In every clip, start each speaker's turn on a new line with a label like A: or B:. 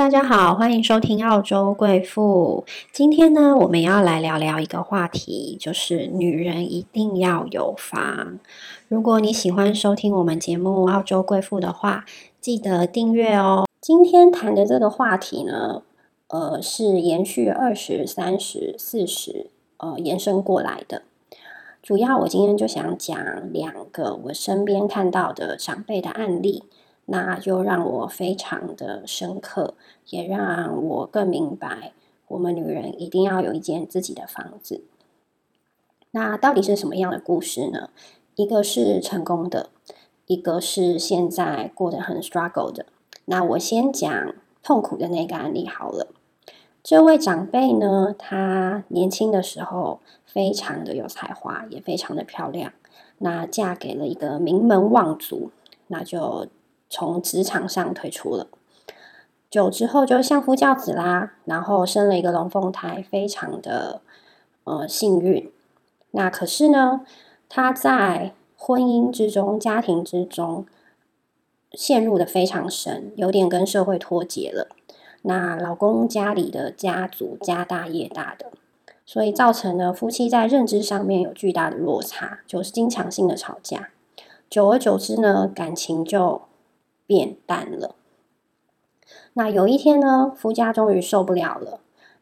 A: 大家好，欢迎收听澳洲贵妇。今天呢，我们要来聊聊一个话题，就是女人一定要有房。如果你喜欢收听我们节目《澳洲贵妇》的话，记得订阅哦。今天谈的这个话题呢，呃，是延续二十三十四十呃延伸过来的。主要我今天就想讲两个我身边看到的长辈的案例。那就让我非常的深刻，也让我更明白，我们女人一定要有一间自己的房子。那到底是什么样的故事呢？一个是成功的，一个是现在过得很 struggle 的。那我先讲痛苦的那个案例好了。这位长辈呢，她年轻的时候非常的有才华，也非常的漂亮。那嫁给了一个名门望族，那就。从职场上退出了，久之后就相夫教子啦，然后生了一个龙凤胎，非常的呃幸运。那可是呢，她在婚姻之中、家庭之中陷入的非常深，有点跟社会脱节了。那老公家里的家族家大业大的，所以造成了夫妻在认知上面有巨大的落差，就是经常性的吵架。久而久之呢，感情就。变淡了。那有一天呢，夫家终于受不了了，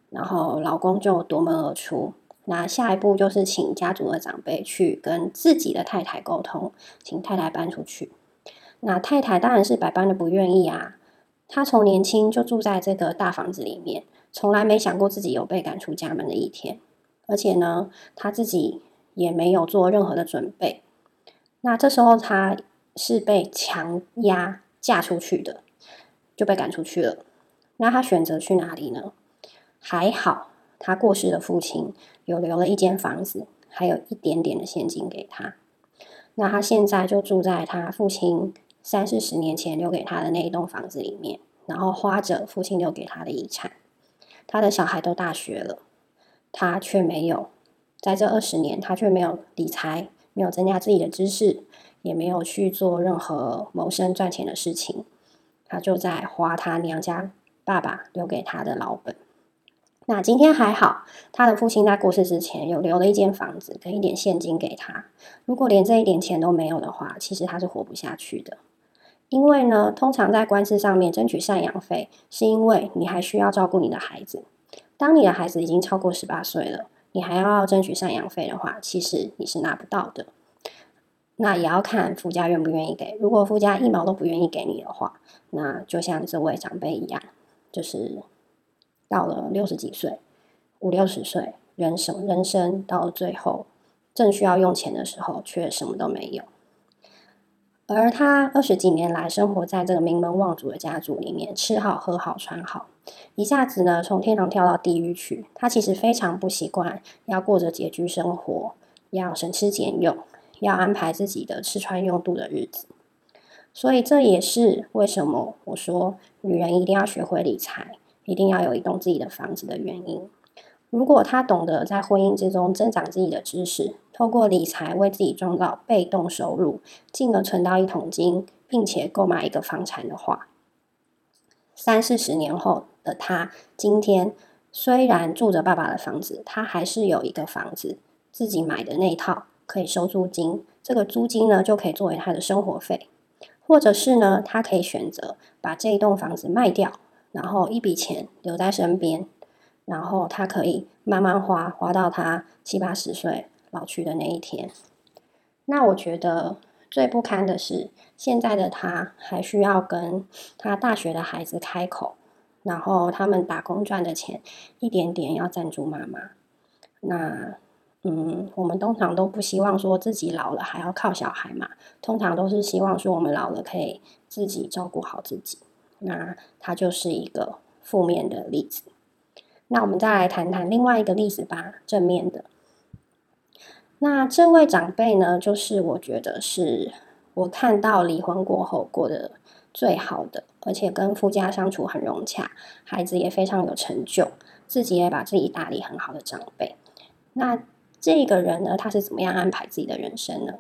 A: 然后老公就夺门而出。那下一步就是请家族的长辈去跟自己的太太沟通，请太太搬出去。那太太当然是百般的不愿意啊。她从年轻就住在这个大房子里面，从来没想过自己有被赶出家门的一天。而且呢，她自己也没有做任何的准备。那这时候她是被强压。嫁出去的就被赶出去了。那他选择去哪里呢？还好，他过世的父亲有留了一间房子，还有一点点的现金给他。那他现在就住在他父亲三四十年前留给他的那一栋房子里面，然后花着父亲留给他的遗产。他的小孩都大学了，他却没有在这二十年，他却没有理财，没有增加自己的知识。也没有去做任何谋生赚钱的事情，他就在花他娘家爸爸留给他的老本。那今天还好，他的父亲在过世之前有留了一间房子跟一点现金给他。如果连这一点钱都没有的话，其实他是活不下去的。因为呢，通常在官司上面争取赡养费，是因为你还需要照顾你的孩子。当你的孩子已经超过十八岁了，你还要争取赡养费的话，其实你是拿不到的。那也要看夫家愿不愿意给。如果夫家一毛都不愿意给你的话，那就像这位长辈一样，就是到了六十几岁、五六十岁，人生人生到最后正需要用钱的时候，却什么都没有。而他二十几年来生活在这个名门望族的家族里面，吃好喝好穿好，一下子呢从天堂跳到地狱去。他其实非常不习惯要过着拮据生活，要省吃俭用。要安排自己的吃穿用度的日子，所以这也是为什么我说女人一定要学会理财，一定要有一栋自己的房子的原因。如果她懂得在婚姻之中增长自己的知识，透过理财为自己创造被动收入，进而存到一桶金，并且购买一个房产的话，三四十年后的她，今天虽然住着爸爸的房子，他还是有一个房子自己买的那一套。可以收租金，这个租金呢就可以作为他的生活费，或者是呢，他可以选择把这一栋房子卖掉，然后一笔钱留在身边，然后他可以慢慢花，花到他七八十岁老去的那一天。那我觉得最不堪的是，现在的他还需要跟他大学的孩子开口，然后他们打工赚的钱一点点要赞助妈妈，那。嗯，我们通常都不希望说自己老了还要靠小孩嘛，通常都是希望说我们老了可以自己照顾好自己。那它就是一个负面的例子。那我们再来谈谈另外一个例子吧，正面的。那这位长辈呢，就是我觉得是我看到离婚过后过得最好的，而且跟夫家相处很融洽，孩子也非常有成就，自己也把自己打理很好的长辈。那这个人呢，他是怎么样安排自己的人生呢？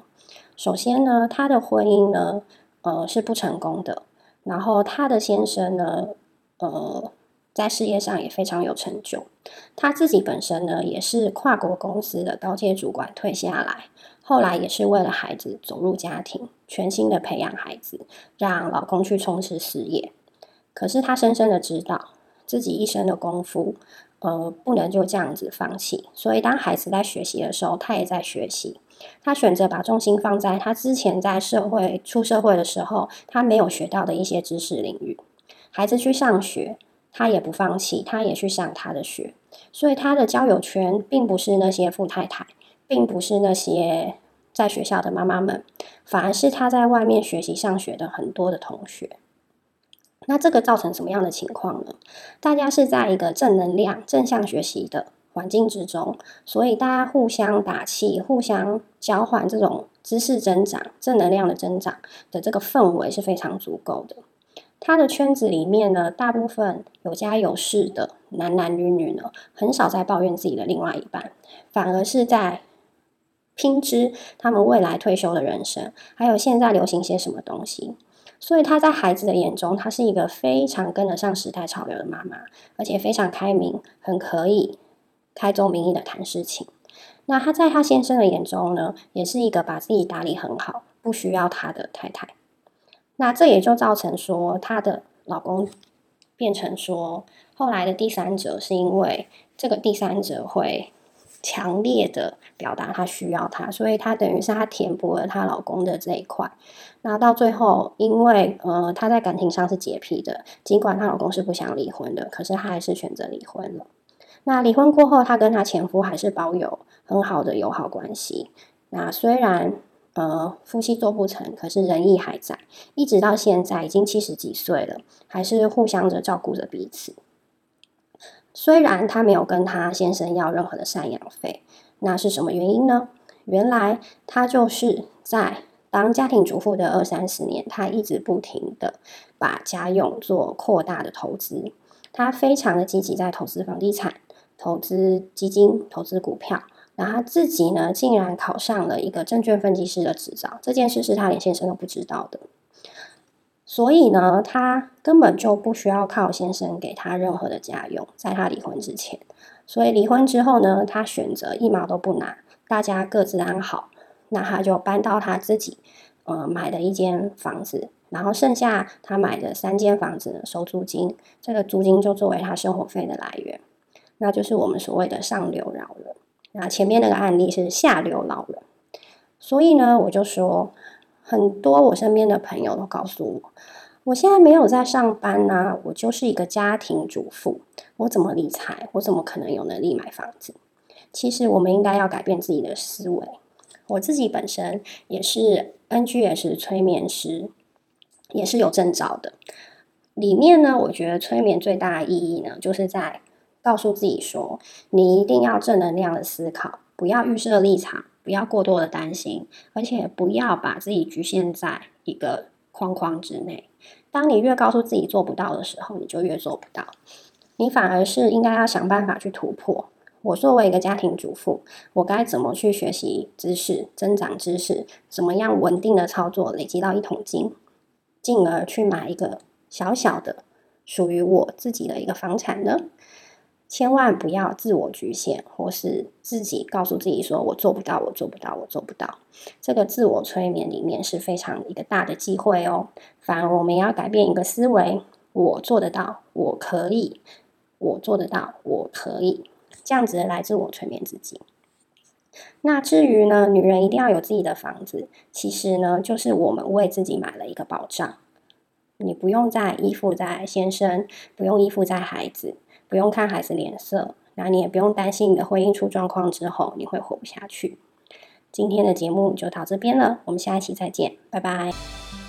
A: 首先呢，他的婚姻呢，呃，是不成功的。然后他的先生呢，呃，在事业上也非常有成就。他自己本身呢，也是跨国公司的高阶主管退下来，后来也是为了孩子走入家庭，全心的培养孩子，让老公去从事事业。可是她深深的知道自己一生的功夫，呃，不能就这样子放弃。所以当孩子在学习的时候，她也在学习。她选择把重心放在她之前在社会出社会的时候，她没有学到的一些知识领域。孩子去上学，她也不放弃，她也去上她的学。所以她的交友圈并不是那些富太太，并不是那些在学校的妈妈们，反而是他在外面学习上学的很多的同学。那这个造成什么样的情况呢？大家是在一个正能量、正向学习的环境之中，所以大家互相打气、互相交换这种知识增长、正能量的增长的这个氛围是非常足够的。他的圈子里面呢，大部分有家有室的男男女女呢，很少在抱怨自己的另外一半，反而是在拼知他们未来退休的人生，还有现在流行些什么东西。所以她在孩子的眼中，她是一个非常跟得上时代潮流的妈妈，而且非常开明，很可以开宗明义的谈事情。那她在她先生的眼中呢，也是一个把自己打理很好，不需要他的太太。那这也就造成说，她的老公变成说，后来的第三者是因为这个第三者会。强烈的表达她需要他，所以她等于是她填补了她老公的这一块。那到最后，因为呃她在感情上是洁癖的，尽管她老公是不想离婚的，可是她还是选择离婚了。那离婚过后，她跟她前夫还是保有很好的友好关系。那虽然呃夫妻做不成，可是仁义还在，一直到现在已经七十几岁了，还是互相的照顾着彼此。虽然她没有跟她先生要任何的赡养费，那是什么原因呢？原来她就是在当家庭主妇的二三十年，她一直不停的把家用做扩大的投资，她非常的积极在投资房地产、投资基金、投资股票，然后自己呢竟然考上了一个证券分析师的执照，这件事是她连先生都不知道的。所以呢，她根本就不需要靠先生给她任何的家用，在她离婚之前。所以离婚之后呢，她选择一毛都不拿，大家各自安好。那她就搬到她自己呃买的一间房子，然后剩下她买的三间房子呢收租金，这个租金就作为她生活费的来源。那就是我们所谓的上流老人。那前面那个案例是下流老人。所以呢，我就说。很多我身边的朋友都告诉我，我现在没有在上班呐，我就是一个家庭主妇，我怎么理财？我怎么可能有能力买房子？其实我们应该要改变自己的思维。我自己本身也是 NGS 催眠师，也是有证照的。里面呢，我觉得催眠最大的意义呢，就是在告诉自己说，你一定要正能量的思考，不要预设立场。不要过多的担心，而且不要把自己局限在一个框框之内。当你越告诉自己做不到的时候，你就越做不到。你反而是应该要想办法去突破。我作为一个家庭主妇，我该怎么去学习知识、增长知识？怎么样稳定的操作，累积到一桶金，进而去买一个小小的属于我自己的一个房产呢？千万不要自我局限，或是自己告诉自己说“我做不到，我做不到，我做不到”。这个自我催眠里面是非常一个大的机会哦。反而我们要改变一个思维：我做得到，我可以，我做得到，我可以，这样子来自我催眠自己。那至于呢，女人一定要有自己的房子，其实呢，就是我们为自己买了一个保障。你不用再依附在先生，不用依附在孩子。不用看孩子脸色，那你也不用担心你的婚姻出状况之后你会活不下去。今天的节目就到这边了，我们下一期再见，拜拜。